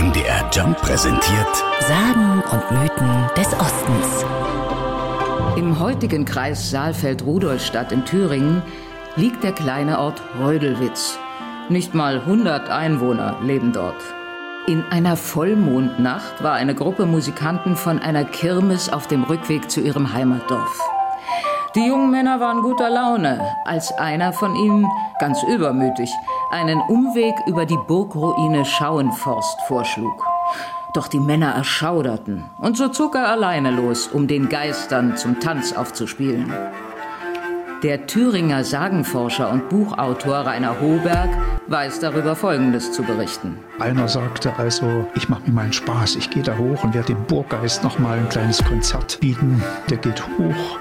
MDR Jump präsentiert Sagen und Mythen des Ostens. Im heutigen Kreis Saalfeld-Rudolstadt in Thüringen liegt der kleine Ort Reudelwitz. Nicht mal 100 Einwohner leben dort. In einer Vollmondnacht war eine Gruppe Musikanten von einer Kirmes auf dem Rückweg zu ihrem Heimatdorf. Die jungen Männer waren guter Laune, als einer von ihnen, ganz übermütig, einen Umweg über die Burgruine Schauenforst vorschlug. Doch die Männer erschauderten, und so zog er alleine los, um den Geistern zum Tanz aufzuspielen. Der Thüringer Sagenforscher und Buchautor Rainer Hoberg weiß darüber Folgendes zu berichten. Einer sagte also, ich mache mir meinen Spaß, ich gehe da hoch und werde dem Burggeist noch mal ein kleines Konzert bieten. Der geht hoch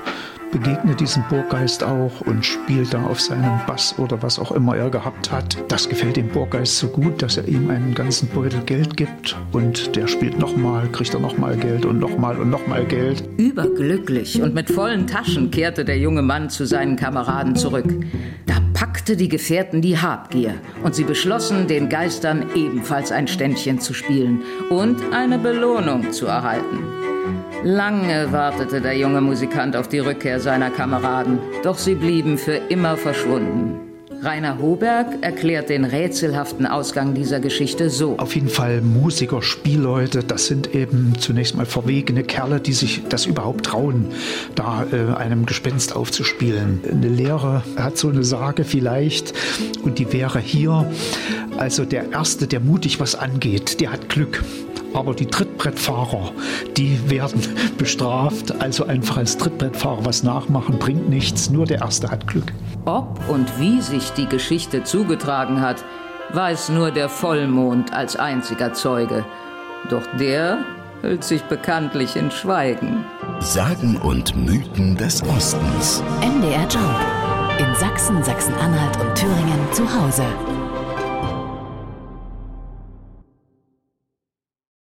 begegnet diesem Burggeist auch und spielt da auf seinem Bass oder was auch immer er gehabt hat. Das gefällt dem Burggeist so gut, dass er ihm einen ganzen Beutel Geld gibt und der spielt nochmal, kriegt er nochmal Geld und nochmal und nochmal Geld. Überglücklich und mit vollen Taschen kehrte der junge Mann zu seinen Kameraden zurück. Da packte die Gefährten die Habgier und sie beschlossen, den Geistern ebenfalls ein Ständchen zu spielen und eine Belohnung zu erhalten. Lange wartete der junge Musikant auf die Rückkehr seiner Kameraden, doch sie blieben für immer verschwunden. Rainer Hoberg erklärt den rätselhaften Ausgang dieser Geschichte so. Auf jeden Fall Musiker, Spielleute, das sind eben zunächst mal verwegene Kerle, die sich das überhaupt trauen, da äh, einem Gespenst aufzuspielen. Eine Lehre hat so eine Sage vielleicht und die wäre hier, also der Erste, der mutig was angeht, der hat Glück. Aber die Trittbrettfahrer, die werden bestraft. Also einfach als Trittbrettfahrer was nachmachen bringt nichts. Nur der Erste hat Glück. Ob und wie sich die Geschichte zugetragen hat, weiß nur der Vollmond als einziger Zeuge. Doch der hüllt sich bekanntlich in Schweigen. Sagen und Mythen des Ostens. MDR Jump. In Sachsen, Sachsen-Anhalt und Thüringen zu Hause.